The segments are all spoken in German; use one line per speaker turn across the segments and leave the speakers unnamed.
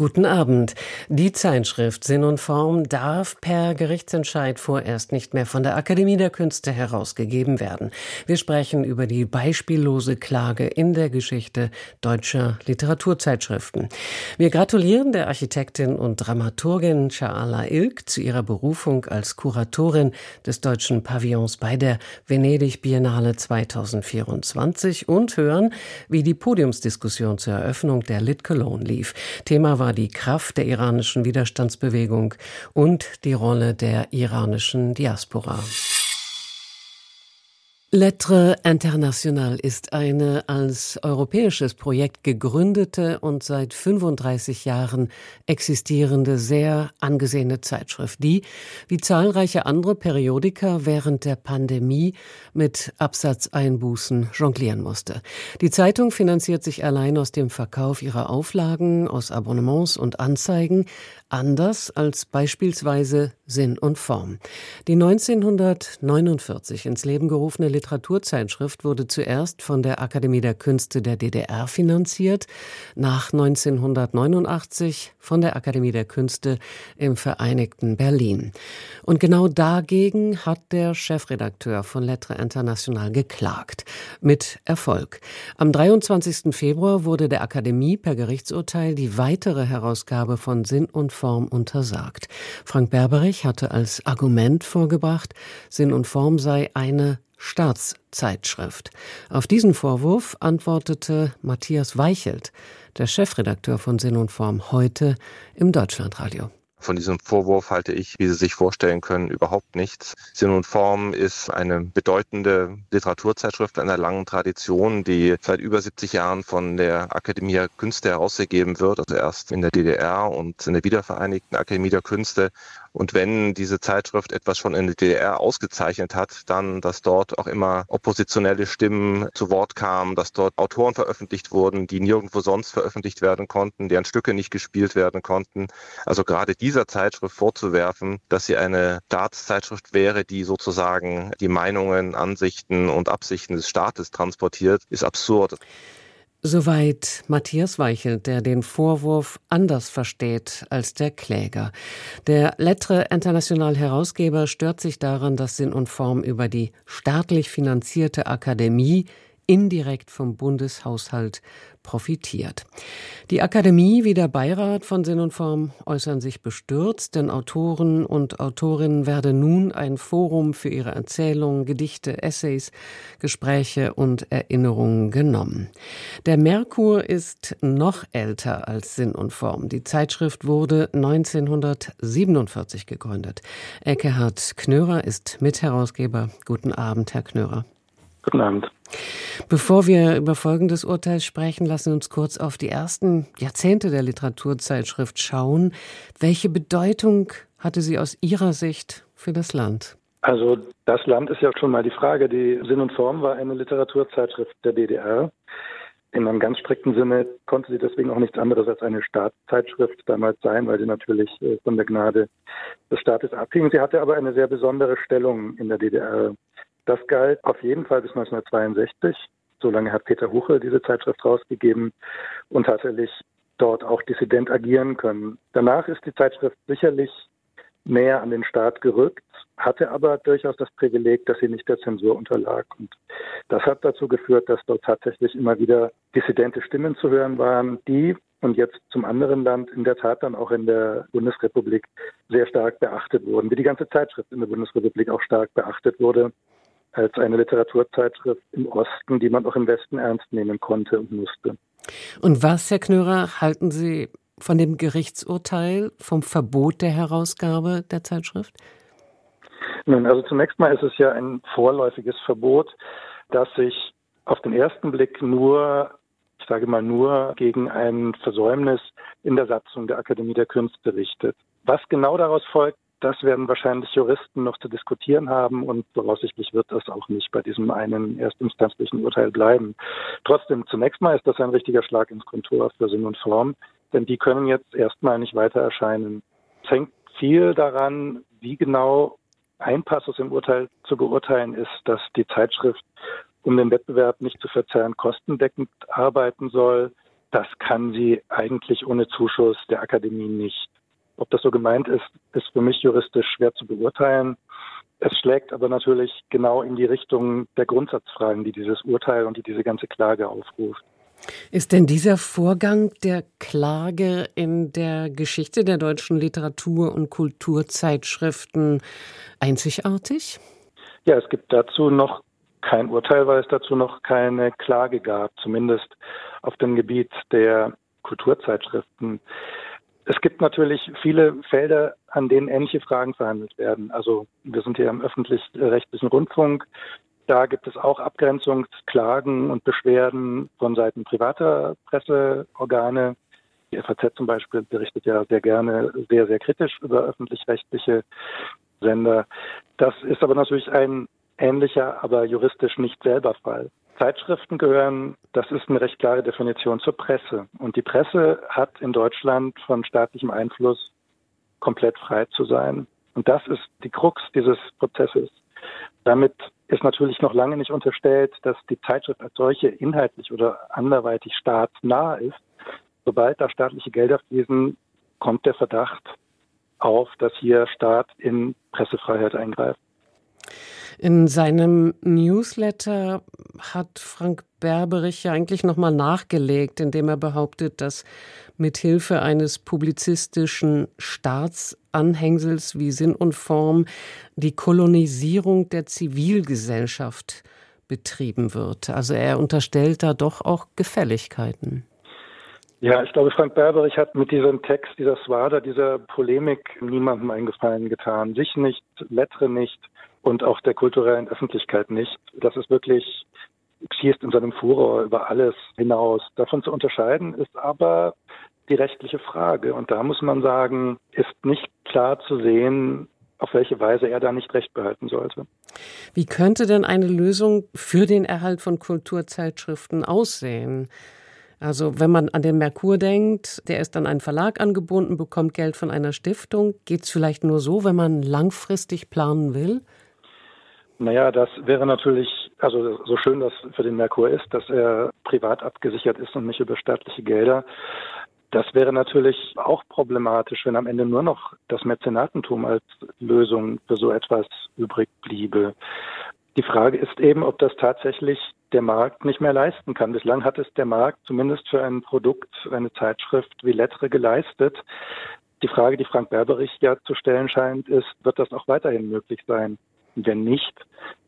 Guten Abend. Die Zeitschrift Sinn und Form darf per Gerichtsentscheid vorerst nicht mehr von der Akademie der Künste herausgegeben werden. Wir sprechen über die beispiellose Klage in der Geschichte deutscher Literaturzeitschriften. Wir gratulieren der Architektin und Dramaturgin Sha'ala Ilk zu ihrer Berufung als Kuratorin des deutschen Pavillons bei der Venedig Biennale 2024 und hören, wie die Podiumsdiskussion zur Eröffnung der Lit Cologne lief. Thema war die Kraft der iranischen Widerstandsbewegung und die Rolle der iranischen Diaspora. Lettre International ist eine als europäisches Projekt gegründete und seit 35 Jahren existierende sehr angesehene Zeitschrift, die, wie zahlreiche andere Periodika, während der Pandemie mit Absatzeinbußen jonglieren musste. Die Zeitung finanziert sich allein aus dem Verkauf ihrer Auflagen, aus Abonnements und Anzeigen, anders als beispielsweise Sinn und Form. Die 1949 ins Leben gerufene Literaturzeitschrift wurde zuerst von der Akademie der Künste der DDR finanziert, nach 1989 von der Akademie der Künste im Vereinigten Berlin. Und genau dagegen hat der Chefredakteur von Lettre International geklagt. Mit Erfolg. Am 23. Februar wurde der Akademie per Gerichtsurteil die weitere Herausgabe von Sinn und Form untersagt. Frank Berberich hatte als Argument vorgebracht, Sinn und Form sei eine Staatszeitschrift. Auf diesen Vorwurf antwortete Matthias Weichelt, der Chefredakteur von Sinn und Form, heute im Deutschlandradio.
Von diesem Vorwurf halte ich, wie Sie sich vorstellen können, überhaupt nichts. Sinn und Form ist eine bedeutende Literaturzeitschrift einer langen Tradition, die seit über 70 Jahren von der Akademie der Künste herausgegeben wird, also erst in der DDR und in der wiedervereinigten Akademie der Künste und wenn diese Zeitschrift etwas schon in der DDR ausgezeichnet hat, dann, dass dort auch immer oppositionelle Stimmen zu Wort kamen, dass dort Autoren veröffentlicht wurden, die nirgendwo sonst veröffentlicht werden konnten, deren Stücke nicht gespielt werden konnten. Also gerade dieser Zeitschrift vorzuwerfen, dass sie eine Staatszeitschrift wäre, die sozusagen die Meinungen, Ansichten und Absichten des Staates transportiert, ist absurd.
Soweit Matthias Weichelt, der den Vorwurf anders versteht als der Kläger. Der Lettre International Herausgeber stört sich daran, dass Sinn und Form über die staatlich finanzierte Akademie indirekt vom Bundeshaushalt profitiert. Die Akademie wie der Beirat von Sinn und Form äußern sich bestürzt, denn Autoren und Autorinnen werden nun ein Forum für ihre Erzählungen, Gedichte, Essays, Gespräche und Erinnerungen genommen. Der Merkur ist noch älter als Sinn und Form. Die Zeitschrift wurde 1947 gegründet. Eckehard Knörer ist Mitherausgeber. Guten Abend, Herr Knörer.
Guten Abend.
Bevor wir über folgendes Urteil sprechen, lassen Sie uns kurz auf die ersten Jahrzehnte der Literaturzeitschrift schauen. Welche Bedeutung hatte sie aus Ihrer Sicht für das Land?
Also das Land ist ja schon mal die Frage. Die Sinn und Form war eine Literaturzeitschrift der DDR. In einem ganz strikten Sinne konnte sie deswegen auch nichts anderes als eine Staatszeitschrift damals sein, weil sie natürlich äh, von der Gnade des Staates abhing. Sie hatte aber eine sehr besondere Stellung in der DDR. Das galt auf jeden Fall bis 1962. Solange hat Peter Huchel diese Zeitschrift rausgegeben und tatsächlich dort auch dissident agieren können. Danach ist die Zeitschrift sicherlich näher an den Staat gerückt, hatte aber durchaus das Privileg, dass sie nicht der Zensur unterlag. Und das hat dazu geführt, dass dort tatsächlich immer wieder dissidente Stimmen zu hören waren, die und jetzt zum anderen Land in der Tat dann auch in der Bundesrepublik sehr stark beachtet wurden, wie die ganze Zeitschrift in der Bundesrepublik auch stark beachtet wurde als eine Literaturzeitschrift im Osten, die man auch im Westen ernst nehmen konnte und musste.
Und was, Herr Knörer, halten Sie von dem Gerichtsurteil, vom Verbot der Herausgabe der Zeitschrift?
Nun, also zunächst mal ist es ja ein vorläufiges Verbot, das sich auf den ersten Blick nur, ich sage mal nur, gegen ein Versäumnis in der Satzung der Akademie der Künste richtet. Was genau daraus folgt, das werden wahrscheinlich Juristen noch zu diskutieren haben und voraussichtlich wird das auch nicht bei diesem einen erstinstanzlichen Urteil bleiben. Trotzdem, zunächst mal ist das ein richtiger Schlag ins Kontor für Sinn und Form, denn die können jetzt erstmal nicht weiter erscheinen. Es hängt viel daran, wie genau ein Passus im Urteil zu beurteilen ist, dass die Zeitschrift, um den Wettbewerb nicht zu verzerren, kostendeckend arbeiten soll. Das kann sie eigentlich ohne Zuschuss der Akademie nicht. Ob das so gemeint ist, ist für mich juristisch schwer zu beurteilen. Es schlägt aber natürlich genau in die Richtung der Grundsatzfragen, die dieses Urteil und die diese ganze Klage aufruft.
Ist denn dieser Vorgang der Klage in der Geschichte der deutschen Literatur- und Kulturzeitschriften einzigartig?
Ja, es gibt dazu noch kein Urteil, weil es dazu noch keine Klage gab, zumindest auf dem Gebiet der Kulturzeitschriften. Es gibt natürlich viele Felder, an denen ähnliche Fragen verhandelt werden. Also wir sind hier im öffentlich-rechtlichen Rundfunk. Da gibt es auch Abgrenzungsklagen und Beschwerden von Seiten privater Presseorgane. Die FAZ zum Beispiel berichtet ja sehr gerne sehr, sehr kritisch über öffentlich-rechtliche Sender. Das ist aber natürlich ein ähnlicher, aber juristisch nicht selber Fall. Zeitschriften gehören, das ist eine recht klare Definition zur Presse. Und die Presse hat in Deutschland von staatlichem Einfluss komplett frei zu sein. Und das ist die Krux dieses Prozesses. Damit ist natürlich noch lange nicht unterstellt, dass die Zeitschrift als solche inhaltlich oder anderweitig staatsnah ist. Sobald da staatliche Gelder fließen, kommt der Verdacht auf, dass hier Staat in Pressefreiheit eingreift.
In seinem Newsletter hat Frank Berberich ja eigentlich nochmal nachgelegt, indem er behauptet, dass mithilfe eines publizistischen Staatsanhängsels wie Sinn und Form die Kolonisierung der Zivilgesellschaft betrieben wird. Also er unterstellt da doch auch Gefälligkeiten.
Ja, ich glaube, Frank Berberich hat mit diesem Text, dieser Swada, dieser Polemik niemandem einen Gefallen getan. Sich nicht, Lettre nicht und auch der kulturellen Öffentlichkeit nicht. Das ist wirklich schießt in seinem Furor über alles hinaus. Davon zu unterscheiden ist aber die rechtliche Frage. Und da muss man sagen, ist nicht klar zu sehen, auf welche Weise er da nicht recht behalten sollte.
Wie könnte denn eine Lösung für den Erhalt von Kulturzeitschriften aussehen? Also wenn man an den Merkur denkt, der ist an einen Verlag angebunden, bekommt Geld von einer Stiftung. Geht es vielleicht nur so, wenn man langfristig planen will?
Naja, das wäre natürlich, also so schön das für den Merkur ist, dass er privat abgesichert ist und nicht über staatliche Gelder. Das wäre natürlich auch problematisch, wenn am Ende nur noch das Mäzenatentum als Lösung für so etwas übrig bliebe. Die Frage ist eben, ob das tatsächlich der Markt nicht mehr leisten kann. Bislang hat es der Markt zumindest für ein Produkt, eine Zeitschrift wie Lettre geleistet. Die Frage, die Frank Berberich ja zu stellen scheint, ist, wird das auch weiterhin möglich sein? Wenn nicht,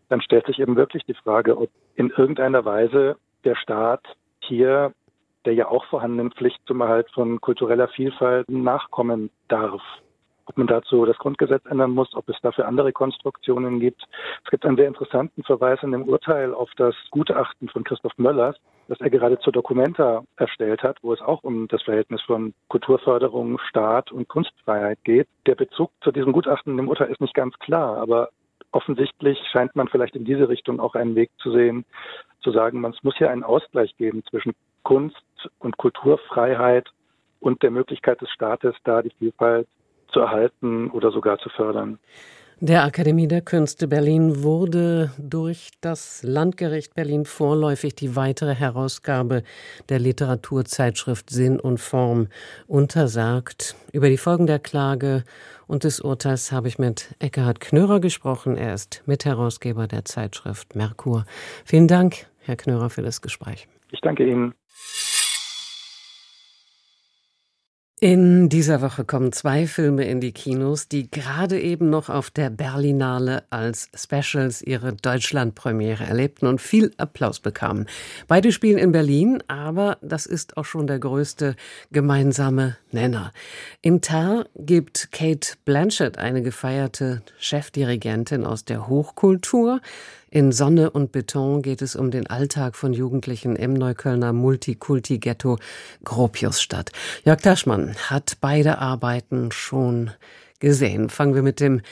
dann stellt sich eben wirklich die Frage, ob in irgendeiner Weise der Staat hier der ja auch vorhandenen Pflicht zum Erhalt von kultureller Vielfalt nachkommen darf. Ob man dazu das Grundgesetz ändern muss, ob es dafür andere Konstruktionen gibt. Es gibt einen sehr interessanten Verweis in dem Urteil auf das Gutachten von Christoph Möllers, das er gerade zur Documenta erstellt hat, wo es auch um das Verhältnis von Kulturförderung, Staat und Kunstfreiheit geht. Der Bezug zu diesem Gutachten dem Urteil ist nicht ganz klar, aber offensichtlich scheint man vielleicht in diese Richtung auch einen Weg zu sehen, zu sagen, man, es muss hier einen Ausgleich geben zwischen Kunst und Kulturfreiheit und der Möglichkeit des Staates, da die Vielfalt zu erhalten oder sogar zu fördern.
Der Akademie der Künste Berlin wurde durch das Landgericht Berlin vorläufig die weitere Herausgabe der Literaturzeitschrift Sinn und Form untersagt. Über die Folgen der Klage und des Urteils habe ich mit Eckhard Knörer gesprochen. Er ist Mitherausgeber der Zeitschrift Merkur. Vielen Dank, Herr Knörer, für das Gespräch.
Ich danke Ihnen.
In dieser Woche kommen zwei Filme in die Kinos, die gerade eben noch auf der Berlinale als Specials ihre Deutschlandpremiere erlebten und viel Applaus bekamen. Beide spielen in Berlin, aber das ist auch schon der größte gemeinsame Nenner. Im Tar gibt Kate Blanchett, eine gefeierte Chefdirigentin aus der Hochkultur, in Sonne und Beton geht es um den Alltag von Jugendlichen im Neuköllner Multikulti-Ghetto Gropiusstadt. Jörg Taschmann hat beide Arbeiten schon gesehen. Fangen wir mit dem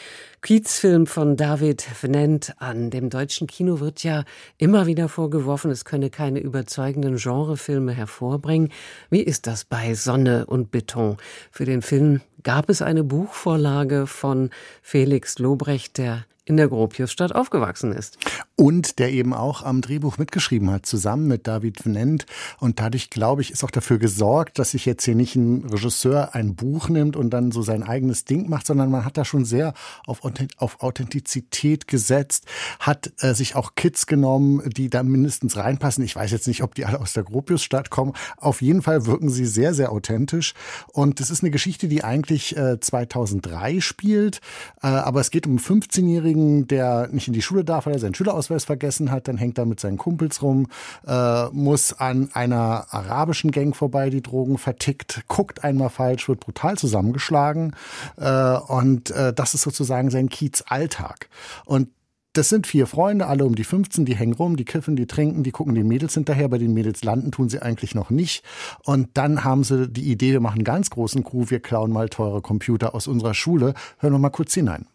Kiezfilm von David Venent an. Dem deutschen Kino wird ja immer wieder vorgeworfen, es könne keine überzeugenden Genrefilme hervorbringen. Wie ist das bei Sonne und Beton? Für den Film gab es eine Buchvorlage von Felix Lobrecht, der in der Gropiusstadt aufgewachsen ist.
Und der eben auch am Drehbuch mitgeschrieben hat, zusammen mit David Venent. Und dadurch, glaube ich, ist auch dafür gesorgt, dass sich jetzt hier nicht ein Regisseur ein Buch nimmt und dann so sein eigenes Ding macht, sondern man hat da schon sehr auf, auf Authentizität gesetzt, hat äh, sich auch Kids genommen, die da mindestens reinpassen. Ich weiß jetzt nicht, ob die alle aus der Gropiusstadt kommen. Auf jeden Fall wirken sie sehr, sehr authentisch. Und es ist eine Geschichte, die eigentlich äh, 2003 spielt. Äh, aber es geht um 15-jährigen Kollegen, der nicht in die Schule darf, weil er seinen Schülerausweis vergessen hat. Dann hängt er mit seinen Kumpels rum, äh, muss an einer arabischen Gang vorbei, die Drogen vertickt, guckt einmal falsch, wird brutal zusammengeschlagen. Äh, und äh, das ist sozusagen sein Kiez-Alltag. Und das sind vier Freunde, alle um die 15, die hängen rum, die kiffen, die trinken, die gucken den Mädels hinterher. Bei den Mädels landen tun sie eigentlich noch nicht. Und dann haben sie die Idee, wir machen einen ganz großen Crew, wir klauen mal teure Computer aus unserer Schule. Hören wir mal kurz hinein.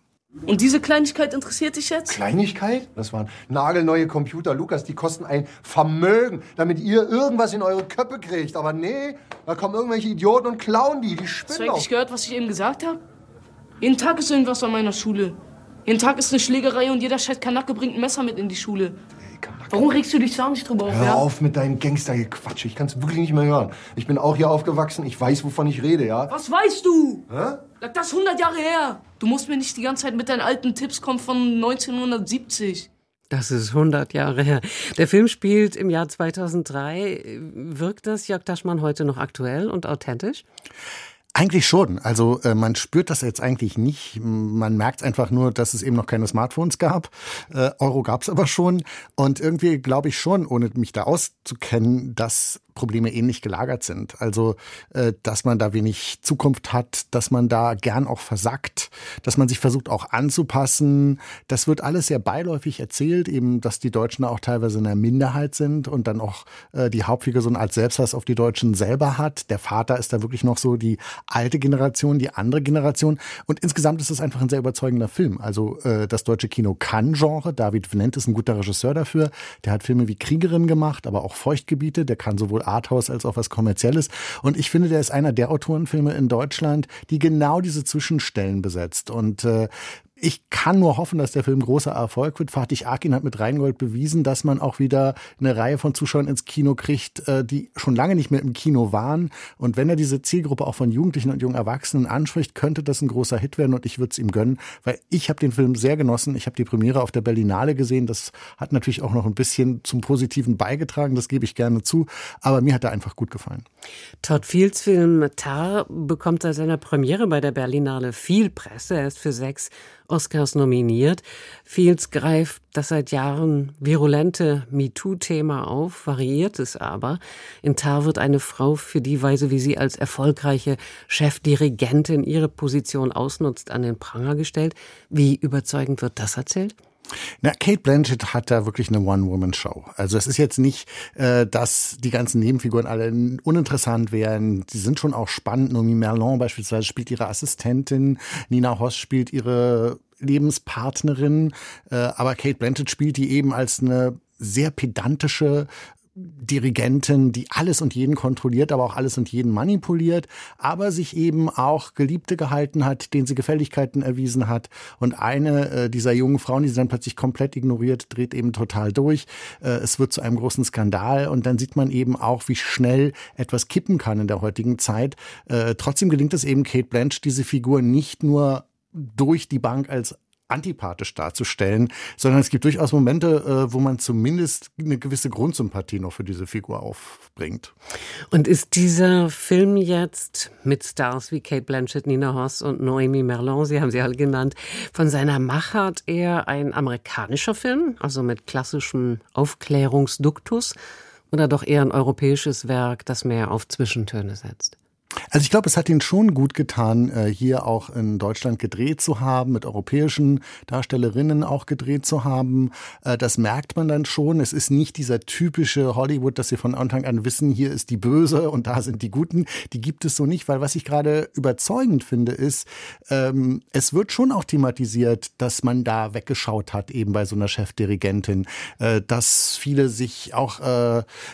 Und diese Kleinigkeit interessiert dich jetzt?
Kleinigkeit? Das waren nagelneue Computer, Lukas, die kosten ein Vermögen, damit ihr irgendwas in eure Köpfe kriegt. Aber nee, da kommen irgendwelche Idioten und klauen die, die spinnen
Hast du eigentlich gehört, was ich eben gesagt habe? Jeden Tag ist irgendwas an meiner Schule. Jeden Tag ist eine Schlägerei und jeder Scheiß Kanacke bringt ein Messer mit in die Schule. Warum regst du dich da nicht drüber
auf? Hör ja? auf mit deinem Gangstergequatsch. Ich kann es wirklich nicht mehr hören. Ich bin auch hier aufgewachsen. Ich weiß, wovon ich rede, ja?
Was weißt du? Hä? Das ist 100 Jahre her. Du musst mir nicht die ganze Zeit mit deinen alten Tipps kommen von 1970.
Das ist 100 Jahre her. Der Film spielt im Jahr 2003. Wirkt das Jörg Taschmann heute noch aktuell und authentisch?
Eigentlich schon. Also äh, man spürt das jetzt eigentlich nicht. Man merkt einfach nur, dass es eben noch keine Smartphones gab. Äh, Euro gab es aber schon. Und irgendwie glaube ich schon, ohne mich da auszukennen, dass Probleme ähnlich gelagert sind. Also, äh, dass man da wenig Zukunft hat, dass man da gern auch versackt, dass man sich versucht auch anzupassen. Das wird alles sehr beiläufig erzählt, eben, dass die Deutschen auch teilweise in der Minderheit sind und dann auch äh, die Hauptfigur so eine Art Selbsthass auf die Deutschen selber hat. Der Vater ist da wirklich noch so die alte Generation, die andere Generation. Und insgesamt ist es einfach ein sehr überzeugender Film. Also, äh, das deutsche Kino kann Genre. David Venent ist ein guter Regisseur dafür. Der hat Filme wie Kriegerin gemacht, aber auch Feuchtgebiete. Der kann sowohl Arthouse als auch was Kommerzielles. Und ich finde, der ist einer der Autorenfilme in Deutschland, die genau diese Zwischenstellen besetzt. Und äh, ich kann nur hoffen, dass der Film großer Erfolg wird. Fatih Akin hat mit Rheingold bewiesen, dass man auch wieder eine Reihe von Zuschauern ins Kino kriegt, äh, die schon lange nicht mehr im Kino waren. Und wenn er diese Zielgruppe auch von Jugendlichen und jungen Erwachsenen anspricht, könnte das ein großer Hit werden und ich würde es ihm gönnen, weil ich habe den Film sehr genossen. Ich habe die Premiere auf der Berlinale gesehen. Das hat natürlich auch noch ein bisschen zum Positiven beigetragen, das gebe ich gerne zu. Aber mir hat er einfach gut gefallen.
Todd Fields Film Tar bekommt seit seiner Premiere bei der Berlinale viel Presse. Er ist für sechs Oscars nominiert. Fields greift das seit Jahren virulente MeToo-Thema auf, variiert es aber. In Tar wird eine Frau für die Weise, wie sie als erfolgreiche Chefdirigentin ihre Position ausnutzt, an den Pranger gestellt. Wie überzeugend wird das erzählt?
Na, Kate Blanchett hat da wirklich eine One-Woman-Show. Also es ist jetzt nicht, äh, dass die ganzen Nebenfiguren alle uninteressant wären. Die sind schon auch spannend. Nomi Merlon beispielsweise spielt ihre Assistentin. Nina Hoss spielt ihre Lebenspartnerin. Äh, aber Kate Blanchett spielt die eben als eine sehr pedantische Dirigentin, die alles und jeden kontrolliert, aber auch alles und jeden manipuliert, aber sich eben auch Geliebte gehalten hat, denen sie Gefälligkeiten erwiesen hat. Und eine äh, dieser jungen Frauen, die sie dann plötzlich komplett ignoriert, dreht eben total durch. Äh, es wird zu einem großen Skandal und dann sieht man eben auch, wie schnell etwas kippen kann in der heutigen Zeit. Äh, trotzdem gelingt es eben Kate Blanche, diese Figur nicht nur durch die Bank als antipathisch darzustellen, sondern es gibt durchaus Momente, äh, wo man zumindest eine gewisse Grundsympathie noch für diese Figur aufbringt.
Und ist dieser Film jetzt mit Stars wie Kate Blanchett, Nina Hoss und Noemi Merlon, Sie haben sie alle genannt, von seiner Machart eher ein amerikanischer Film, also mit klassischem Aufklärungsduktus, oder doch eher ein europäisches Werk, das mehr auf Zwischentöne setzt?
Also ich glaube, es hat ihn schon gut getan, äh, hier auch in Deutschland gedreht zu haben, mit europäischen Darstellerinnen auch gedreht zu haben. Äh, das merkt man dann schon. Es ist nicht dieser typische Hollywood, dass sie von Anfang an wissen, hier ist die Böse und da sind die Guten. Die gibt es so nicht, weil was ich gerade überzeugend finde, ist, ähm, es wird schon auch thematisiert, dass man da weggeschaut hat, eben bei so einer Chefdirigentin, äh, dass viele sich auch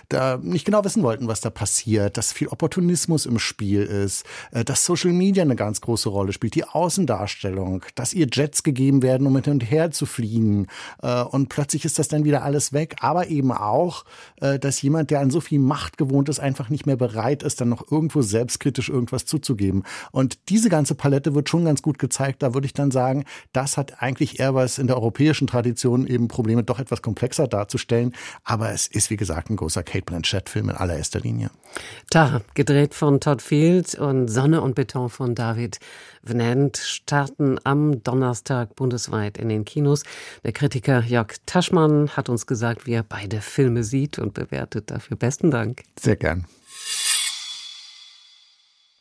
da nicht genau wissen wollten, was da passiert, dass viel Opportunismus im Spiel ist, äh, dass Social Media eine ganz große Rolle spielt, die Außendarstellung, dass ihr Jets gegeben werden, um hin und her zu fliegen. Äh, und plötzlich ist das dann wieder alles weg. Aber eben auch, äh, dass jemand, der an so viel Macht gewohnt ist, einfach nicht mehr bereit ist, dann noch irgendwo selbstkritisch irgendwas zuzugeben. Und diese ganze Palette wird schon ganz gut gezeigt. Da würde ich dann sagen, das hat eigentlich eher was in der europäischen Tradition eben Probleme doch etwas komplexer darzustellen. Aber es ist, wie gesagt, ein großer Kate Blanchett-Film in allererster Linie.
Tara, gedreht von Todd Field und Sonne und Beton von David Venant starten am Donnerstag bundesweit in den Kinos. Der Kritiker Jörg Taschmann hat uns gesagt, wie er beide Filme sieht und bewertet. Dafür besten Dank.
Sehr gern.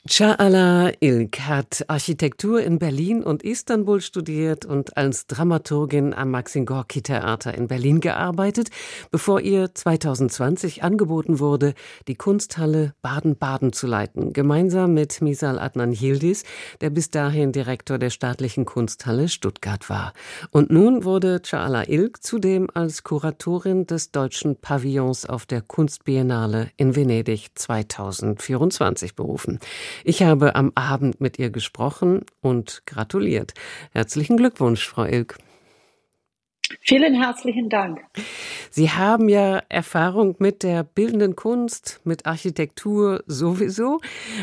Çağla Ilk hat Architektur in Berlin und Istanbul studiert und als Dramaturgin am Maxim Gorki Theater in Berlin gearbeitet, bevor ihr 2020 angeboten wurde, die Kunsthalle Baden-Baden zu leiten, gemeinsam mit Misal Adnan Yildiz, der bis dahin Direktor der staatlichen Kunsthalle Stuttgart war. Und nun wurde Çağla Ilk zudem als Kuratorin des deutschen Pavillons auf der Kunstbiennale in Venedig 2024 berufen. Ich habe am Abend mit ihr gesprochen und gratuliert. Herzlichen Glückwunsch, Frau Ilk.
Vielen herzlichen Dank.
Sie haben ja Erfahrung mit der bildenden Kunst, mit Architektur sowieso,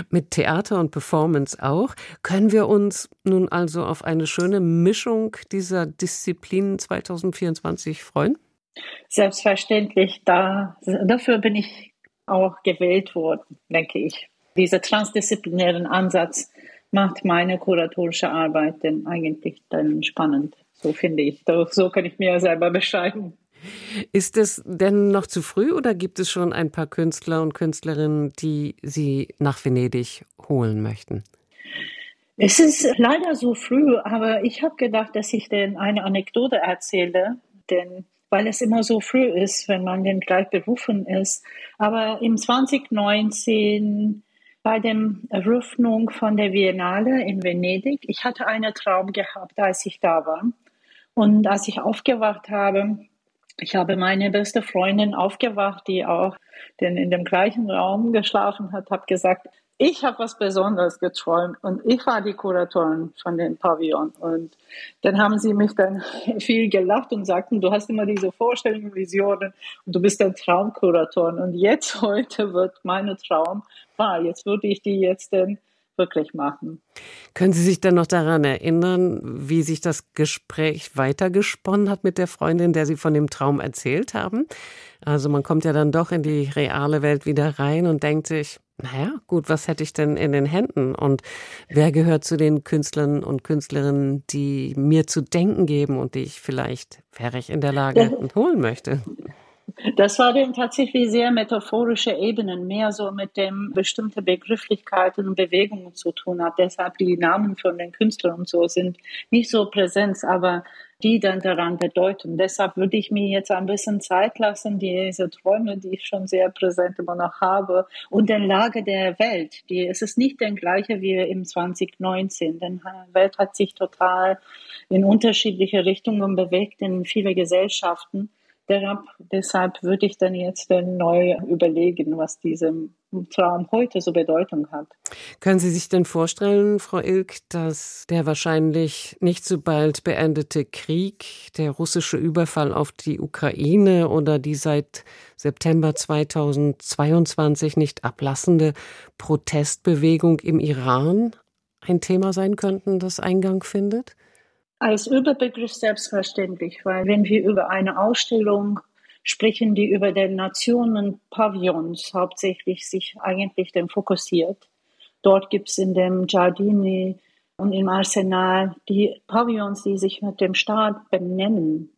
mit Theater und Performance auch. Können wir uns nun also auf eine schöne Mischung dieser Disziplinen 2024 freuen?
Selbstverständlich. Da, dafür bin ich auch gewählt worden, denke ich dieser transdisziplinären Ansatz macht meine kuratorische Arbeit denn eigentlich dann spannend. So finde ich. So kann ich mir selber beschreiben.
Ist es denn noch zu früh oder gibt es schon ein paar Künstler und Künstlerinnen, die Sie nach Venedig holen möchten?
Es ist leider so früh, aber ich habe gedacht, dass ich denn eine Anekdote erzähle, denn weil es immer so früh ist, wenn man denn gleich berufen ist. Aber im 2019 bei der Eröffnung von der Biennale in Venedig. Ich hatte einen Traum gehabt, als ich da war. Und als ich aufgewacht habe, ich habe meine beste Freundin aufgewacht, die auch in dem gleichen Raum geschlafen hat, habe gesagt, ich habe was Besonderes geträumt und ich war die Kuratorin von dem Pavillon. Und dann haben sie mich dann viel gelacht und sagten, du hast immer diese Vorstellungen, Visionen und du bist ein Traumkuratorin. Und jetzt heute wird mein Traum wahr. Jetzt würde ich die jetzt denn wirklich machen.
Können Sie sich dann noch daran erinnern, wie sich das Gespräch weitergesponnen hat mit der Freundin, der Sie von dem Traum erzählt haben? Also man kommt ja dann doch in die reale Welt wieder rein und denkt sich, naja, gut, was hätte ich denn in den Händen? Und wer gehört zu den Künstlern und Künstlerinnen, die mir zu denken geben und die ich vielleicht, wäre ich in der Lage, ja. holen möchte?
Das war dann tatsächlich sehr metaphorische Ebenen, mehr so mit dem bestimmte Begrifflichkeiten und Bewegungen zu tun hat. Deshalb die Namen von den Künstlern und so sind nicht so präsent, aber die dann daran bedeuten. Deshalb würde ich mir jetzt ein bisschen Zeit lassen, diese Träume, die ich schon sehr präsent immer noch habe, und der Lage der Welt. Die, es ist nicht der gleiche wie im 2019. Denn die Welt hat sich total in unterschiedliche Richtungen bewegt in viele Gesellschaften. Deshalb würde ich dann jetzt neu überlegen, was diesem Traum heute so Bedeutung hat.
Können Sie sich denn vorstellen, Frau Ilk, dass der wahrscheinlich nicht so bald beendete Krieg, der russische Überfall auf die Ukraine oder die seit September 2022 nicht ablassende Protestbewegung im Iran ein Thema sein könnten, das Eingang findet?
Als Überbegriff selbstverständlich, weil wenn wir über eine Ausstellung sprechen, die über den Nationen Pavillons hauptsächlich sich eigentlich dann fokussiert. Dort gibt es in dem Giardini und im Arsenal die Pavillons, die sich mit dem Staat benennen.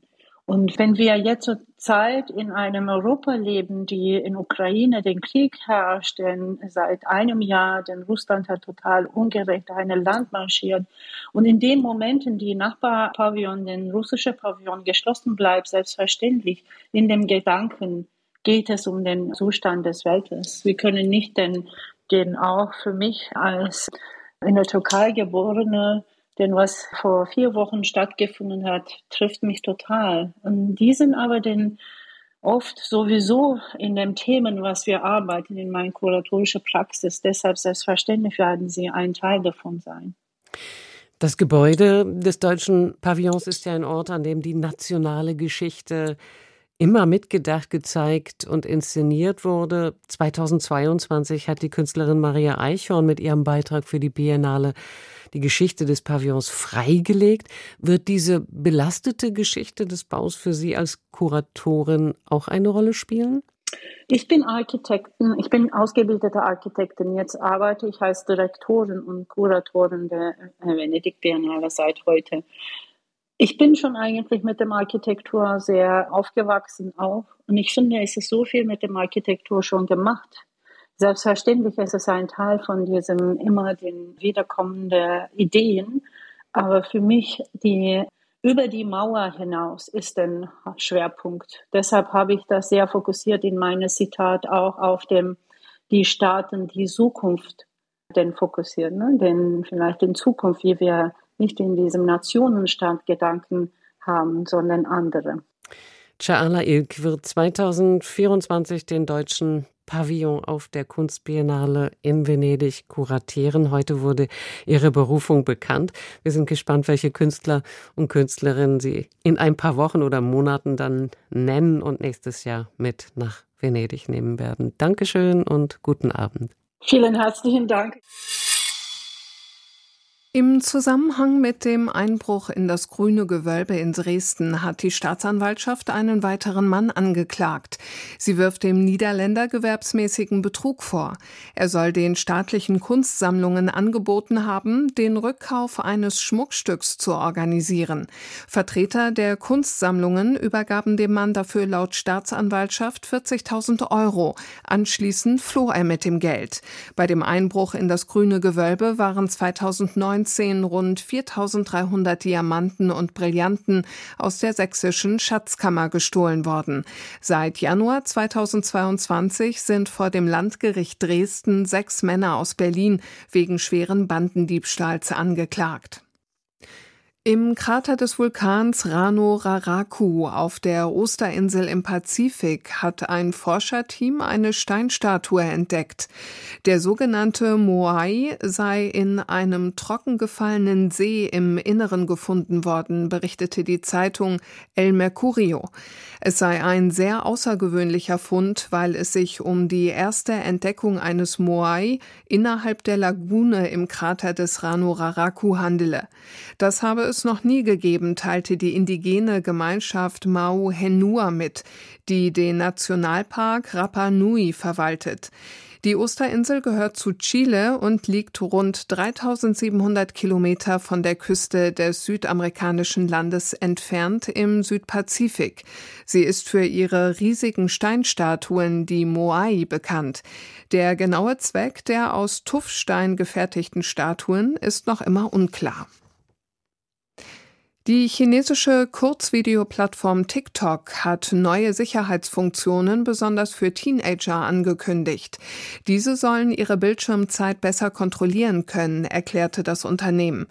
Und wenn wir jetzt zur Zeit in einem Europa leben, die in Ukraine den Krieg herrscht, denn seit einem Jahr, denn Russland hat total ungerecht eine Land marschiert. Und in den Momenten, die Nachbarpavillon, den russischen Pavillon geschlossen bleibt, selbstverständlich in dem Gedanken geht es um den Zustand des Weltes. Wir können nicht denn, den auch für mich als in der Türkei geborene denn was vor vier Wochen stattgefunden hat, trifft mich total. Und die sind aber denn oft sowieso in den Themen, was wir arbeiten, in meiner kuratorischen Praxis. Deshalb selbstverständlich werden sie ein Teil davon sein.
Das Gebäude des deutschen Pavillons ist ja ein Ort, an dem die nationale Geschichte immer mitgedacht, gezeigt und inszeniert wurde. 2022 hat die Künstlerin Maria Eichhorn mit ihrem Beitrag für die Biennale die Geschichte des Pavillons freigelegt. Wird diese belastete Geschichte des Baus für Sie als Kuratorin auch eine Rolle spielen?
Ich bin Architektin, ich bin ausgebildete Architektin. Jetzt arbeite ich als Direktorin und Kuratorin der Venedig Biennale seit heute. Ich bin schon eigentlich mit dem Architektur sehr aufgewachsen auch. Und ich finde, es ist so viel mit dem Architektur schon gemacht. Selbstverständlich ist es ein Teil von diesem immer den wiederkommenden Ideen. Aber für mich die über die Mauer hinaus ist ein Schwerpunkt. Deshalb habe ich das sehr fokussiert in meinem Zitat auch auf dem, die Staaten, die Zukunft denn fokussieren, ne? denn vielleicht in Zukunft, wie wir nicht in diesem Nationenstaat Gedanken haben, sondern andere.
Chaala Ilk wird 2024 den deutschen Pavillon auf der Kunstbiennale in Venedig kuratieren. Heute wurde ihre Berufung bekannt. Wir sind gespannt, welche Künstler und Künstlerinnen sie in ein paar Wochen oder Monaten dann nennen und nächstes Jahr mit nach Venedig nehmen werden. Dankeschön und guten Abend.
Vielen herzlichen Dank.
Im Zusammenhang mit dem Einbruch in das Grüne Gewölbe in Dresden hat die Staatsanwaltschaft einen weiteren Mann angeklagt. Sie wirft dem Niederländer gewerbsmäßigen Betrug vor. Er soll den staatlichen Kunstsammlungen angeboten haben, den Rückkauf eines Schmuckstücks zu organisieren. Vertreter der Kunstsammlungen übergaben dem Mann dafür laut Staatsanwaltschaft 40.000 Euro. Anschließend floh er mit dem Geld. Bei dem Einbruch in das Grüne Gewölbe waren 2009 2019 rund 4300 Diamanten und Brillanten aus der sächsischen Schatzkammer gestohlen worden. Seit Januar 2022 sind vor dem Landgericht Dresden sechs Männer aus Berlin wegen schweren Bandendiebstahls angeklagt. Im Krater des Vulkans Rano Raraku auf der Osterinsel im Pazifik hat ein Forscherteam eine Steinstatue entdeckt. Der sogenannte Moai sei in einem trockengefallenen See im Inneren gefunden worden, berichtete die Zeitung El Mercurio. Es sei ein sehr außergewöhnlicher Fund, weil es sich um die erste Entdeckung eines Moai innerhalb der Lagune im Krater des Rano Raraku handele. Das habe es noch nie gegeben, teilte die indigene Gemeinschaft Mau Henua mit, die den Nationalpark Rapa Nui verwaltet. Die Osterinsel gehört zu Chile und liegt rund 3700 Kilometer von der Küste des südamerikanischen Landes entfernt im Südpazifik. Sie ist für ihre riesigen Steinstatuen, die Moai, bekannt. Der genaue Zweck der aus Tuffstein gefertigten Statuen ist noch immer unklar. Die chinesische Kurzvideoplattform TikTok hat neue Sicherheitsfunktionen besonders für Teenager angekündigt. Diese sollen ihre Bildschirmzeit besser kontrollieren können, erklärte das Unternehmen.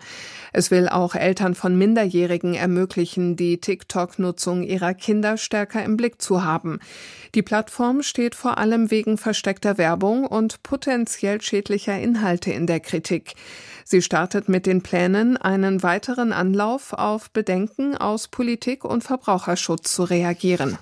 Es will auch Eltern von Minderjährigen ermöglichen, die TikTok-Nutzung ihrer Kinder stärker im Blick zu haben. Die Plattform steht vor allem wegen versteckter Werbung und potenziell schädlicher Inhalte in der Kritik. Sie startet mit den Plänen, einen weiteren Anlauf auf Bedenken aus Politik und Verbraucherschutz zu reagieren.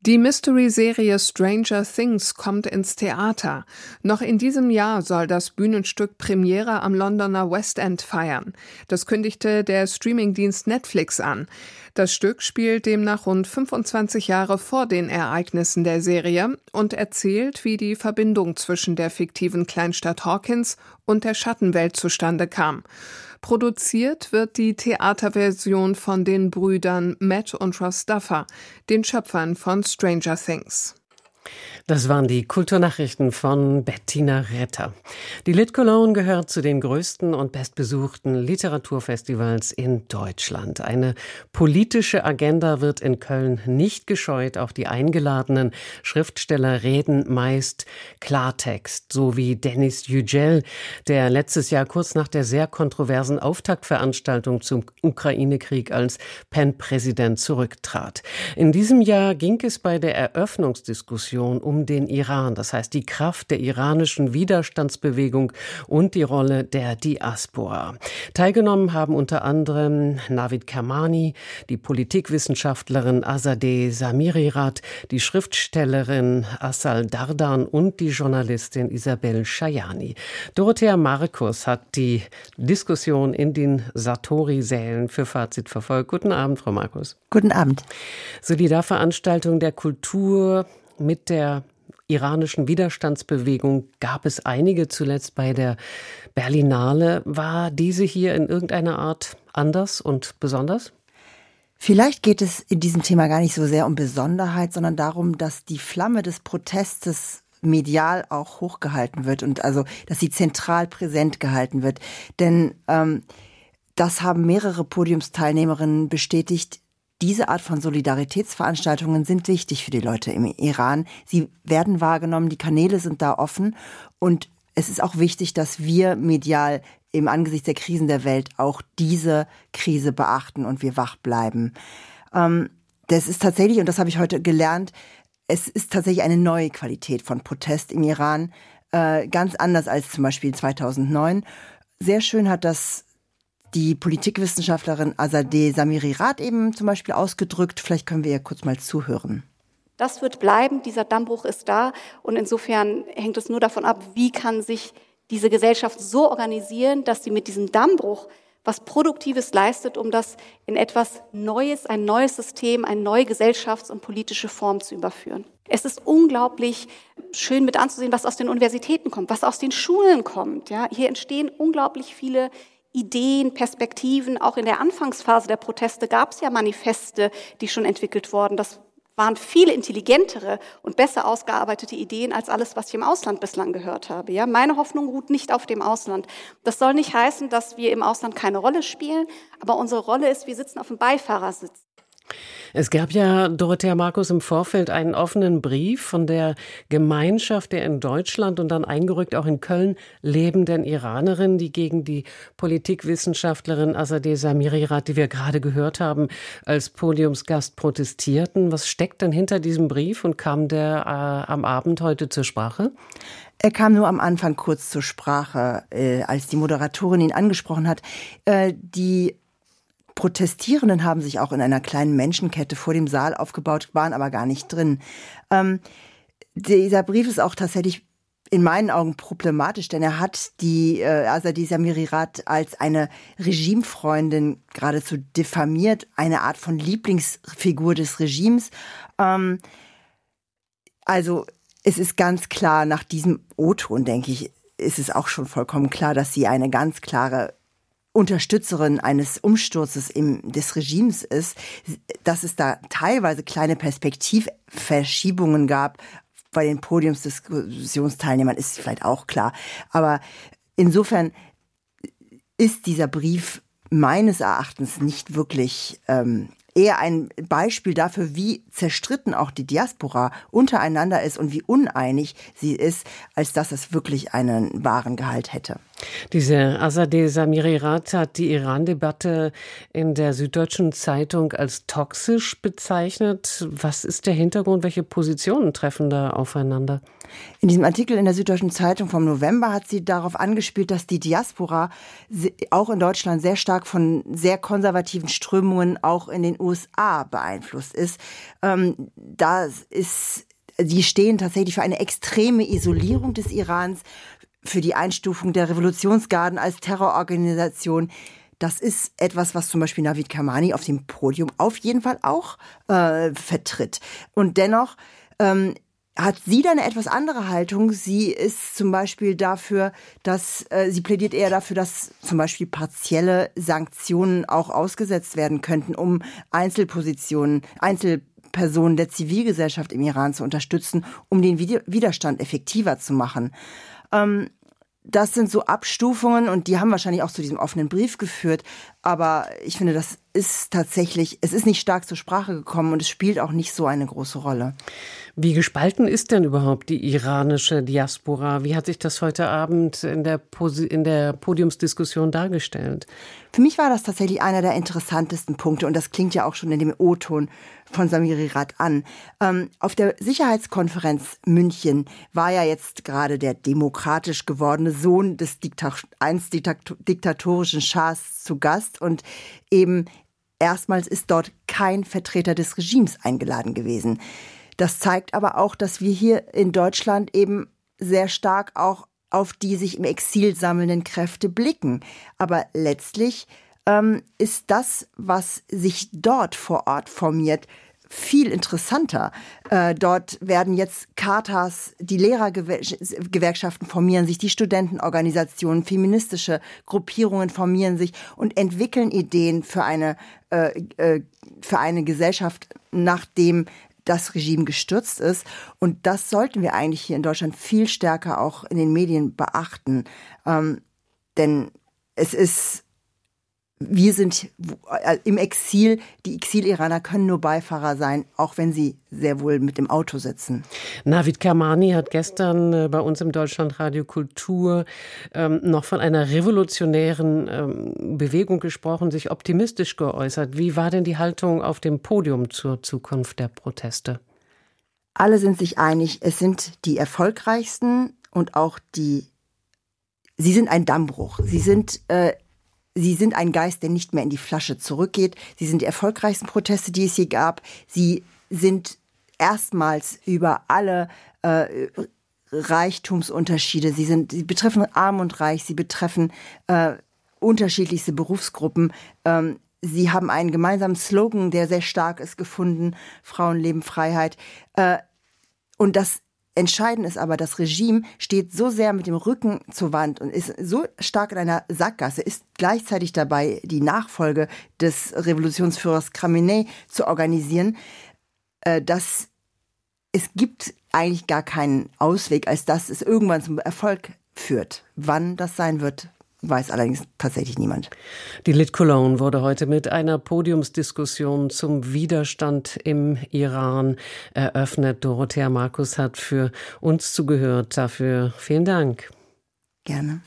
Die Mystery-Serie Stranger Things kommt ins Theater. Noch in diesem Jahr soll das Bühnenstück Premiere am Londoner West End feiern. Das kündigte der Streamingdienst Netflix an. Das Stück spielt demnach rund 25 Jahre vor den Ereignissen der Serie und erzählt, wie die Verbindung zwischen der fiktiven Kleinstadt Hawkins und der Schattenwelt zustande kam. Produziert wird die Theaterversion von den Brüdern Matt und Ross Duffer, den Schöpfern von Stranger Things.
Das waren die Kulturnachrichten von Bettina Retter. Die Lit Cologne gehört zu den größten und bestbesuchten Literaturfestivals in Deutschland. Eine politische Agenda wird in Köln nicht gescheut. Auch die eingeladenen Schriftsteller reden meist Klartext, so wie Dennis Yücel, der letztes Jahr kurz nach der sehr kontroversen Auftaktveranstaltung zum Ukraine-Krieg als PEN-Präsident zurücktrat. In diesem Jahr ging es bei der Eröffnungsdiskussion um den Iran, das heißt die Kraft der iranischen Widerstandsbewegung und die Rolle der Diaspora. Teilgenommen haben unter anderem Navid Kermani, die Politikwissenschaftlerin Azadeh Samirirat, die Schriftstellerin Asal Dardan und die Journalistin Isabel Shayani. Dorothea Markus hat die Diskussion in den Satori-Sälen für Fazit verfolgt. Guten Abend, Frau Markus.
Guten Abend.
Solidarveranstaltung der Kultur mit der iranischen Widerstandsbewegung gab es einige, zuletzt bei der Berlinale. War diese hier in irgendeiner Art anders und besonders?
Vielleicht geht es in diesem Thema gar nicht so sehr um Besonderheit, sondern darum, dass die Flamme des Protestes medial auch hochgehalten wird und also, dass sie zentral präsent gehalten wird. Denn ähm, das haben mehrere Podiumsteilnehmerinnen bestätigt diese Art von Solidaritätsveranstaltungen sind wichtig für die Leute im Iran. Sie werden wahrgenommen, die Kanäle sind da offen und es ist auch wichtig, dass wir medial im Angesicht der Krisen der Welt auch diese Krise beachten und wir wach bleiben. Ähm, das ist tatsächlich, und das habe ich heute gelernt, es ist tatsächlich eine neue Qualität von Protest im Iran, äh, ganz anders als zum Beispiel 2009. Sehr schön hat das die Politikwissenschaftlerin Azadeh Samiri-Rath eben zum Beispiel ausgedrückt. Vielleicht können wir ihr kurz mal zuhören.
Das wird bleiben, dieser Dammbruch ist da und insofern hängt es nur davon ab, wie kann sich diese Gesellschaft so organisieren, dass sie mit diesem Dammbruch was Produktives leistet, um das in etwas Neues, ein neues System, eine neue Gesellschafts- und politische Form zu überführen. Es ist unglaublich schön mit anzusehen, was aus den Universitäten kommt, was aus den Schulen kommt. Ja, hier entstehen unglaublich viele Ideen, Perspektiven. Auch in der Anfangsphase der Proteste gab es ja Manifeste, die schon entwickelt wurden. Das waren viel intelligentere und besser ausgearbeitete Ideen als alles, was ich im Ausland bislang gehört habe. Ja, meine Hoffnung ruht nicht auf dem Ausland. Das soll nicht heißen, dass wir im Ausland keine Rolle spielen, aber unsere Rolle ist, wir sitzen auf dem Beifahrersitz.
Es gab ja, Dorothea Markus, im Vorfeld einen offenen Brief von der Gemeinschaft der in Deutschland und dann eingerückt auch in Köln lebenden Iranerinnen, die gegen die Politikwissenschaftlerin Azadeh Samirirat, die wir gerade gehört haben, als Podiumsgast protestierten. Was steckt denn hinter diesem Brief und kam der äh, am Abend heute zur Sprache?
Er kam nur am Anfang kurz zur Sprache, äh, als die Moderatorin ihn angesprochen hat. Äh, die Protestierenden haben sich auch in einer kleinen Menschenkette vor dem Saal aufgebaut, waren aber gar nicht drin. Ähm, dieser Brief ist auch tatsächlich in meinen Augen problematisch, denn er hat die äh, Azadi Samirirat als eine Regimefreundin geradezu diffamiert, eine Art von Lieblingsfigur des Regimes. Ähm, also es ist ganz klar, nach diesem O-Ton, denke ich, ist es auch schon vollkommen klar, dass sie eine ganz klare Unterstützerin eines Umsturzes im, des Regimes ist, dass es da teilweise kleine Perspektivverschiebungen gab bei den Podiumsdiskussionsteilnehmern, ist vielleicht auch klar. Aber insofern ist dieser Brief meines Erachtens nicht wirklich ähm, eher ein Beispiel dafür, wie zerstritten auch die Diaspora untereinander ist und wie uneinig sie ist, als dass es wirklich einen wahren Gehalt hätte.
Diese Azadeh Samirirat hat die Iran-Debatte in der Süddeutschen Zeitung als toxisch bezeichnet. Was ist der Hintergrund? Welche Positionen treffen da aufeinander?
In diesem Artikel in der Süddeutschen Zeitung vom November hat sie darauf angespielt, dass die Diaspora auch in Deutschland sehr stark von sehr konservativen Strömungen auch in den USA beeinflusst ist. Ähm, da ist Sie stehen tatsächlich für eine extreme Isolierung des Irans, für die Einstufung der Revolutionsgarden als Terrororganisation. Das ist etwas, was zum Beispiel Navid Kamani auf dem Podium auf jeden Fall auch äh, vertritt. Und dennoch ähm, hat sie da eine etwas andere Haltung. Sie ist zum Beispiel dafür, dass äh, sie plädiert eher dafür, dass zum Beispiel partielle Sanktionen auch ausgesetzt werden könnten, um Einzelpositionen, Einzelpersonen der Zivilgesellschaft im Iran zu unterstützen, um den Widerstand effektiver zu machen. Ähm, das sind so Abstufungen und die haben wahrscheinlich auch zu diesem offenen Brief geführt. Aber ich finde, das ist tatsächlich, es ist nicht stark zur Sprache gekommen und es spielt auch nicht so eine große Rolle.
Wie gespalten ist denn überhaupt die iranische Diaspora? Wie hat sich das heute Abend in der, Posi in der Podiumsdiskussion dargestellt?
Für mich war das tatsächlich einer der interessantesten Punkte und das klingt ja auch schon in dem O-Ton von Samiri Rad an. Ähm, auf der Sicherheitskonferenz München war ja jetzt gerade der demokratisch gewordene Sohn des Dikta einst diktatorischen Schahs zu Gast und eben erstmals ist dort kein Vertreter des Regimes eingeladen gewesen. Das zeigt aber auch, dass wir hier in Deutschland eben sehr stark auch auf die sich im Exil sammelnden Kräfte blicken. Aber letztlich ähm, ist das, was sich dort vor Ort formiert, viel interessanter. Äh, dort werden jetzt Katas, die Lehrergewerkschaften formieren sich, die Studentenorganisationen, feministische Gruppierungen formieren sich und entwickeln Ideen für eine, äh, äh, für eine Gesellschaft, nachdem das Regime gestürzt ist. Und das sollten wir eigentlich hier in Deutschland viel stärker auch in den Medien beachten. Ähm, denn es ist wir sind äh, im Exil, die Exil-Iraner können nur Beifahrer sein, auch wenn sie sehr wohl mit dem Auto sitzen.
Navid Kermani hat gestern äh, bei uns im Deutschlandradio Kultur ähm, noch von einer revolutionären ähm, Bewegung gesprochen, sich optimistisch geäußert. Wie war denn die Haltung auf dem Podium zur Zukunft der Proteste?
Alle sind sich einig, es sind die erfolgreichsten und auch die, sie sind ein Dammbruch. Sie sind äh, Sie sind ein Geist, der nicht mehr in die Flasche zurückgeht. Sie sind die erfolgreichsten Proteste, die es je gab. Sie sind erstmals über alle äh, Reichtumsunterschiede. Sie sind, sie betreffen Arm und Reich. Sie betreffen äh, unterschiedlichste Berufsgruppen. Ähm, sie haben einen gemeinsamen Slogan, der sehr stark ist, gefunden: Frauen leben Freiheit. Äh, und das Entscheidend ist aber, das Regime steht so sehr mit dem Rücken zur Wand und ist so stark in einer Sackgasse, ist gleichzeitig dabei, die Nachfolge des Revolutionsführers Khamenei zu organisieren, äh, dass es gibt eigentlich gar keinen Ausweg, als dass es irgendwann zum Erfolg führt. Wann das sein wird, weiß allerdings tatsächlich niemand.
Die Lit Cologne wurde heute mit einer Podiumsdiskussion zum Widerstand im Iran eröffnet. Dorothea Markus hat für uns zugehört. Dafür vielen Dank.
Gerne.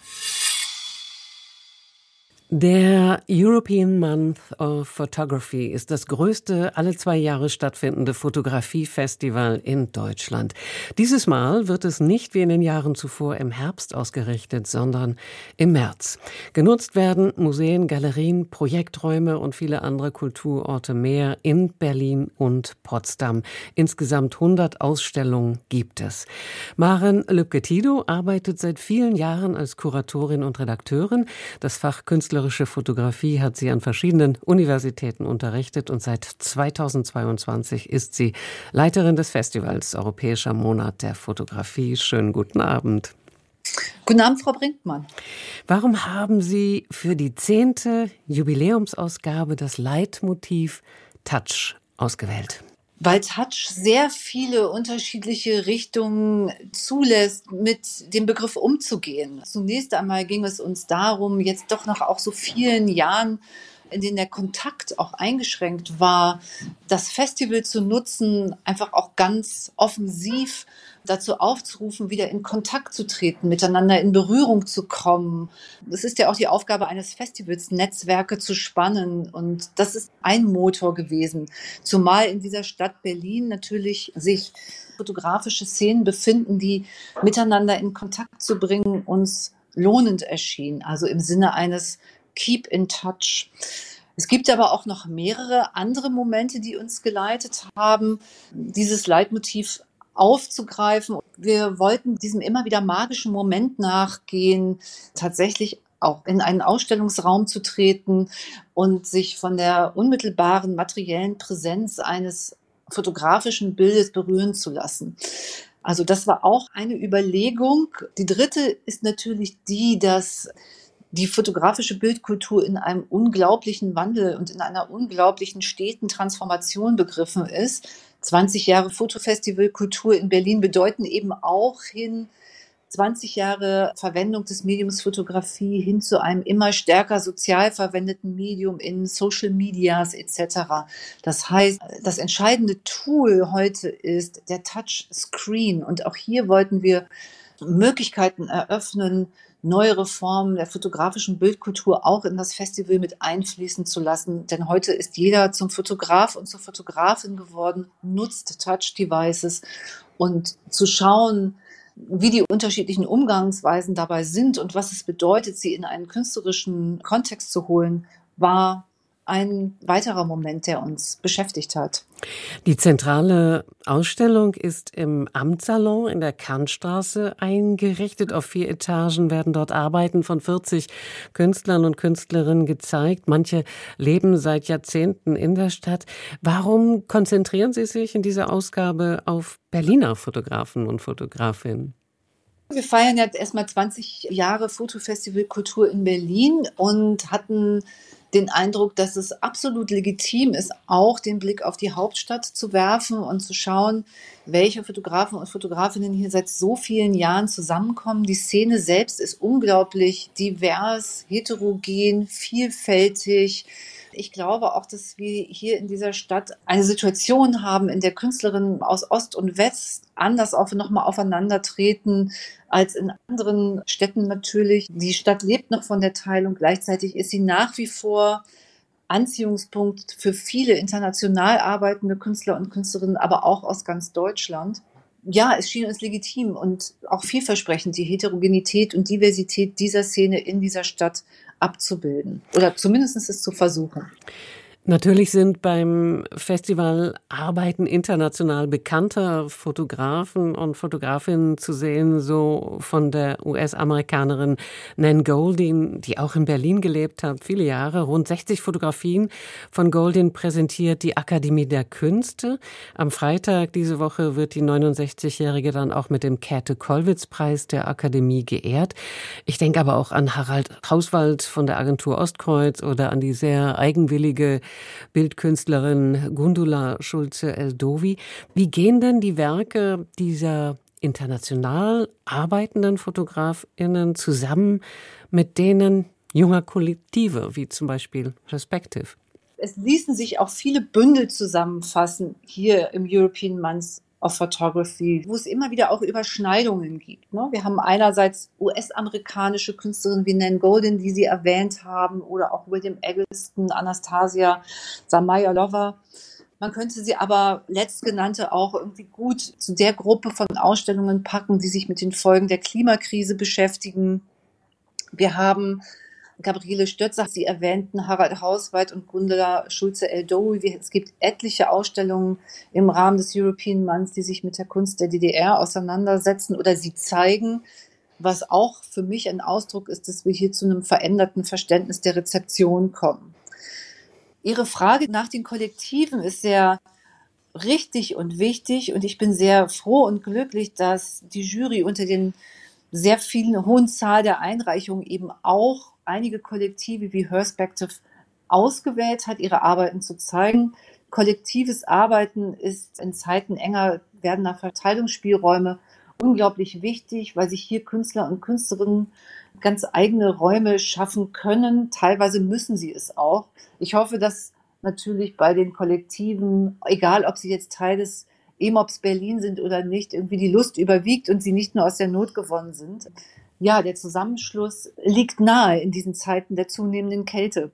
Der European Month of Photography ist das größte alle zwei Jahre stattfindende Fotografiefestival in Deutschland. Dieses Mal wird es nicht wie in den Jahren zuvor im Herbst ausgerichtet, sondern im März. Genutzt werden Museen, Galerien, Projekträume und viele andere Kulturorte mehr in Berlin und Potsdam. Insgesamt 100 Ausstellungen gibt es. Maren Lübke-Tido arbeitet seit vielen Jahren als Kuratorin und Redakteurin. Das Fach künstlerische Fotografie hat sie an verschiedenen Universitäten unterrichtet und seit 2022 ist sie Leiterin des Festivals Europäischer Monat der Fotografie. Schönen guten Abend.
Guten Abend, Frau Brinkmann.
Warum haben Sie für die zehnte Jubiläumsausgabe das Leitmotiv Touch ausgewählt?
Weil Touch sehr viele unterschiedliche Richtungen zulässt, mit dem Begriff umzugehen. Zunächst einmal ging es uns darum, jetzt doch nach auch so vielen Jahren in denen der Kontakt auch eingeschränkt war, das Festival zu nutzen, einfach auch ganz offensiv dazu aufzurufen, wieder in Kontakt zu treten, miteinander in Berührung zu kommen. Es ist ja auch die Aufgabe eines Festivals, Netzwerke zu spannen. Und das ist ein Motor gewesen. Zumal in dieser Stadt Berlin natürlich sich fotografische Szenen befinden, die miteinander in Kontakt zu bringen uns lohnend erschien. Also im Sinne eines Keep in Touch. Es gibt aber auch noch mehrere andere Momente, die uns geleitet haben, dieses Leitmotiv aufzugreifen. Wir wollten diesem immer wieder magischen Moment nachgehen, tatsächlich auch in einen Ausstellungsraum zu treten und sich von der unmittelbaren materiellen Präsenz eines fotografischen Bildes berühren zu lassen. Also das war auch eine Überlegung. Die dritte ist natürlich die, dass die fotografische Bildkultur in einem unglaublichen Wandel und in einer unglaublichen steten Transformation begriffen ist. 20 Jahre Fotofestivalkultur in Berlin bedeuten eben auch hin 20 Jahre Verwendung des Mediums Fotografie hin zu einem immer stärker sozial verwendeten Medium in Social Medias etc. Das heißt, das entscheidende Tool heute ist der Touchscreen und auch hier wollten wir Möglichkeiten eröffnen, neuere Formen der fotografischen Bildkultur auch in das Festival mit einfließen zu lassen. Denn heute ist jeder zum Fotograf und zur Fotografin geworden, nutzt Touch-Devices und zu schauen, wie die unterschiedlichen Umgangsweisen dabei sind und was es bedeutet, sie in einen künstlerischen Kontext zu holen, war ein weiterer Moment, der uns beschäftigt hat.
Die zentrale Ausstellung ist im Amtssalon in der Kernstraße eingerichtet. Auf vier Etagen werden dort Arbeiten von 40 Künstlern und Künstlerinnen gezeigt. Manche leben seit Jahrzehnten in der Stadt. Warum konzentrieren Sie sich in dieser Ausgabe auf Berliner Fotografen und Fotografinnen?
Wir feiern jetzt erstmal 20 Jahre Fotofestival Kultur in Berlin und hatten den Eindruck, dass es absolut legitim ist, auch den Blick auf die Hauptstadt zu werfen und zu schauen, welche Fotografen und Fotografinnen hier seit so vielen Jahren zusammenkommen. Die Szene selbst ist unglaublich divers, heterogen, vielfältig. Ich glaube auch, dass wir hier in dieser Stadt eine Situation haben, in der Künstlerinnen aus Ost und West anders auf, nochmal aufeinandertreten als in anderen Städten natürlich. Die Stadt lebt noch von der Teilung. Gleichzeitig ist sie nach wie vor Anziehungspunkt für viele international arbeitende Künstler und Künstlerinnen, aber auch aus ganz Deutschland. Ja, es schien uns legitim und auch vielversprechend, die Heterogenität und Diversität dieser Szene in dieser Stadt abzubilden oder zumindest es zu versuchen.
Natürlich sind beim Festival Arbeiten international bekannter Fotografen und Fotografinnen zu sehen, so von der US-Amerikanerin Nan Goldin, die auch in Berlin gelebt hat, viele Jahre. Rund 60 Fotografien von Goldin präsentiert die Akademie der Künste. Am Freitag diese Woche wird die 69-Jährige dann auch mit dem Käthe-Kollwitz-Preis der Akademie geehrt. Ich denke aber auch an Harald Hauswald von der Agentur Ostkreuz oder an die sehr eigenwillige Bildkünstlerin Gundula Schulze-Eldovi. Wie gehen denn die Werke dieser international arbeitenden FotografInnen zusammen mit denen junger Kollektive, wie zum Beispiel Perspective?
Es ließen sich auch viele Bündel zusammenfassen hier im European Month of Photography, wo es immer wieder auch Überschneidungen gibt. Ne? Wir haben einerseits US-amerikanische Künstlerinnen wie Nan Golden, die Sie erwähnt haben, oder auch William Eggleston, Anastasia Samayalova. Man könnte sie aber letztgenannte auch irgendwie gut zu der Gruppe von Ausstellungen packen, die sich mit den Folgen der Klimakrise beschäftigen. Wir haben Gabriele Stötzer, Sie erwähnten Harald Hausweit und Gundela Schulze-Eldowi. Es gibt etliche Ausstellungen im Rahmen des European Months, die sich mit der Kunst der DDR auseinandersetzen oder sie zeigen, was auch für mich ein Ausdruck ist, dass wir hier zu einem veränderten Verständnis der Rezeption kommen. Ihre Frage nach den Kollektiven ist sehr richtig und wichtig und ich bin sehr froh und glücklich, dass die Jury unter den sehr vielen hohen Zahl der Einreichungen eben auch einige Kollektive wie Herspective ausgewählt hat, ihre Arbeiten zu zeigen. Kollektives Arbeiten ist in Zeiten enger werdender Verteilungsspielräume unglaublich wichtig, weil sich hier Künstler und Künstlerinnen ganz eigene Räume schaffen können. Teilweise müssen sie es auch. Ich hoffe, dass natürlich bei den Kollektiven, egal ob sie jetzt Teil des EMOPs Berlin sind oder nicht, irgendwie die Lust überwiegt und sie nicht nur aus der Not gewonnen sind ja, der Zusammenschluss liegt nahe in diesen Zeiten der zunehmenden Kälte.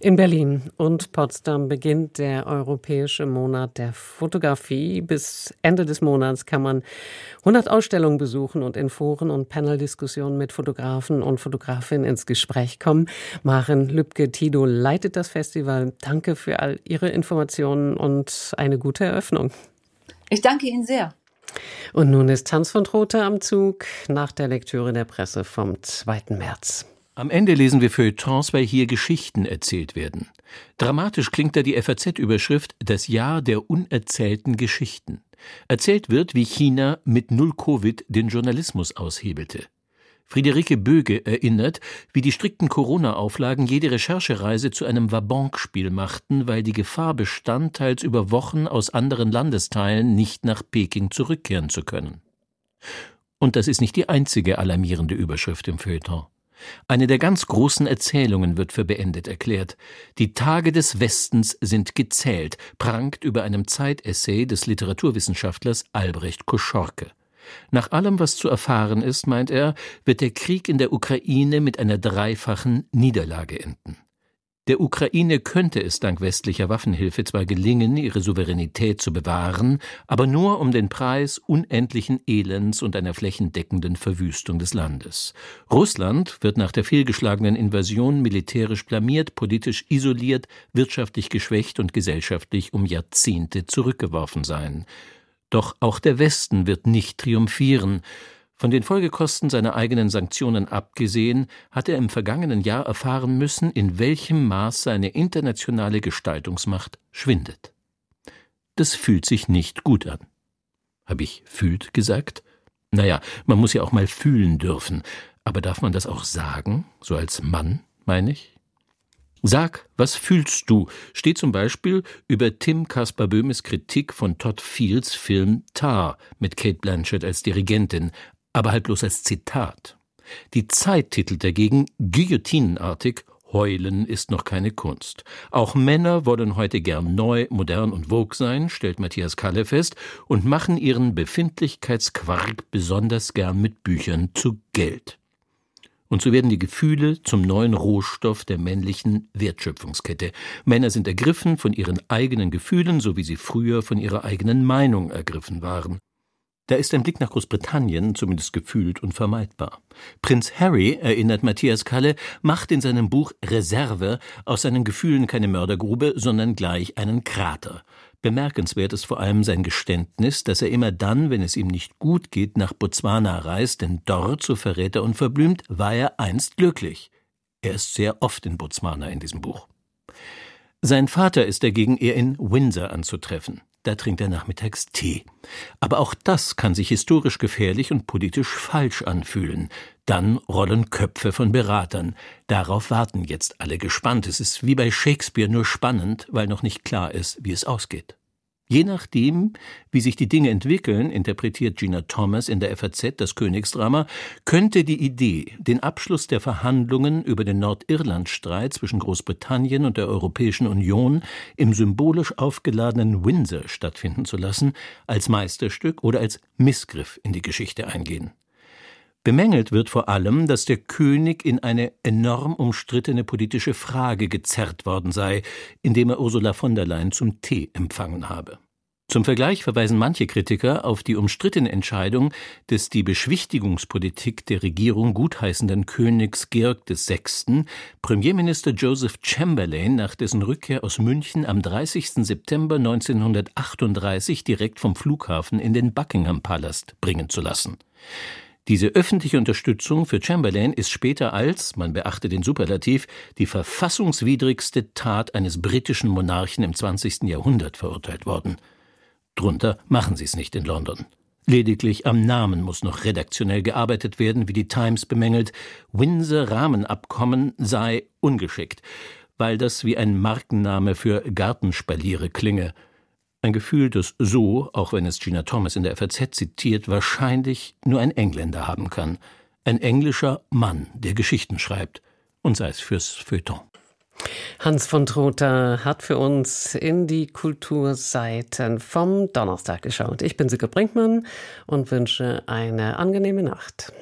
In Berlin und Potsdam beginnt der Europäische Monat der Fotografie. Bis Ende des Monats kann man 100 Ausstellungen besuchen und in Foren und Paneldiskussionen mit Fotografen und Fotografinnen ins Gespräch kommen. Maren Lübke-Tido leitet das Festival. Danke für all Ihre Informationen und eine gute Eröffnung.
Ich danke Ihnen sehr.
Und nun ist Hans von Trothe am Zug nach der Lektüre der Presse vom 2. März.
Am Ende lesen wir Feuilletons, weil hier Geschichten erzählt werden. Dramatisch klingt da die FAZ-Überschrift Das Jahr der unerzählten Geschichten. Erzählt wird, wie China mit Null Covid den Journalismus aushebelte. Friederike Böge erinnert, wie die strikten Corona-Auflagen jede Recherchereise zu einem Wabonk-Spiel machten, weil die Gefahr bestand, teils über Wochen aus anderen Landesteilen nicht nach Peking zurückkehren zu können. Und das ist nicht die einzige alarmierende Überschrift im Feuilleton. Eine der ganz großen Erzählungen wird für beendet erklärt. Die Tage des Westens sind gezählt, prangt über einem Zeitessay des Literaturwissenschaftlers Albrecht Koschorke. Nach allem, was zu erfahren ist, meint er, wird der Krieg in der Ukraine mit einer dreifachen Niederlage enden. Der Ukraine könnte es dank westlicher Waffenhilfe zwar gelingen, ihre Souveränität zu bewahren, aber nur um den Preis unendlichen Elends und einer flächendeckenden Verwüstung des Landes. Russland wird nach der fehlgeschlagenen Invasion militärisch blamiert, politisch isoliert, wirtschaftlich geschwächt und gesellschaftlich um Jahrzehnte zurückgeworfen sein. Doch auch der Westen wird nicht triumphieren. Von den Folgekosten seiner eigenen Sanktionen abgesehen, hat er im vergangenen Jahr erfahren müssen, in welchem Maß seine internationale Gestaltungsmacht schwindet. Das fühlt sich nicht gut an. Habe ich fühlt gesagt? Naja, man muss ja auch mal fühlen dürfen. Aber darf man das auch sagen? So als Mann, meine ich? Sag, was fühlst du? steht zum Beispiel über Tim Kaspar Böhmes Kritik von Todd Fields Film Tar mit Kate Blanchett als Dirigentin, aber halt bloß als Zitat. Die Zeit titelt dagegen guillotinenartig Heulen ist noch keine Kunst. Auch Männer wollen heute gern neu, modern und vogue sein, stellt Matthias Kalle fest, und machen ihren Befindlichkeitsquark besonders gern mit Büchern zu Geld. Und so werden die Gefühle zum neuen Rohstoff der männlichen Wertschöpfungskette. Männer sind ergriffen von ihren eigenen Gefühlen, so wie sie früher von ihrer eigenen Meinung ergriffen waren. Da ist ein Blick nach Großbritannien zumindest gefühlt und vermeidbar. Prinz Harry, erinnert Matthias Kalle, macht in seinem Buch Reserve aus seinen Gefühlen keine Mördergrube, sondern gleich einen Krater. Bemerkenswert ist vor allem sein Geständnis, dass er immer dann, wenn es ihm nicht gut geht, nach Botswana reist, denn dort, so verrät er unverblümt, war er einst glücklich. Er ist sehr oft in Botswana in diesem Buch. Sein Vater ist dagegen eher in Windsor anzutreffen. Da trinkt er nachmittags Tee. Aber auch das kann sich historisch gefährlich und politisch falsch anfühlen. Dann rollen Köpfe von Beratern. Darauf warten jetzt alle gespannt. Es ist wie bei Shakespeare nur spannend, weil noch nicht klar ist, wie es ausgeht. Je nachdem, wie sich die Dinge entwickeln, interpretiert Gina Thomas in der FAZ das Königsdrama, könnte die Idee, den Abschluss der Verhandlungen über den Nordirlandstreit zwischen Großbritannien und der Europäischen Union im symbolisch aufgeladenen Windsor stattfinden zu lassen, als Meisterstück oder als Missgriff in die Geschichte eingehen. Bemängelt wird vor allem, dass der König in eine enorm umstrittene politische Frage gezerrt worden sei, indem er Ursula von der Leyen zum Tee empfangen habe. Zum Vergleich verweisen manche Kritiker auf die umstrittene Entscheidung des die Beschwichtigungspolitik der Regierung gutheißenden Königs Georg VI., Premierminister Joseph Chamberlain nach dessen Rückkehr aus München am 30. September 1938 direkt vom Flughafen in den Buckingham Palast bringen zu lassen. Diese öffentliche Unterstützung für Chamberlain ist später als, man beachte den Superlativ, die verfassungswidrigste Tat eines britischen Monarchen im 20. Jahrhundert verurteilt worden. Drunter machen sie es nicht in London. Lediglich am Namen muss noch redaktionell gearbeitet werden, wie die Times bemängelt. Windsor Rahmenabkommen sei ungeschickt, weil das wie ein Markenname für Gartenspaliere klinge. Ein Gefühl, das so, auch wenn es Gina Thomas in der FAZ zitiert, wahrscheinlich nur ein Engländer haben kann. Ein englischer Mann, der Geschichten schreibt. Und sei es fürs Feuilleton.
Hans von Trotha hat für uns in die Kulturseiten vom Donnerstag geschaut. Ich bin Sigrid Brinkmann und wünsche eine angenehme Nacht.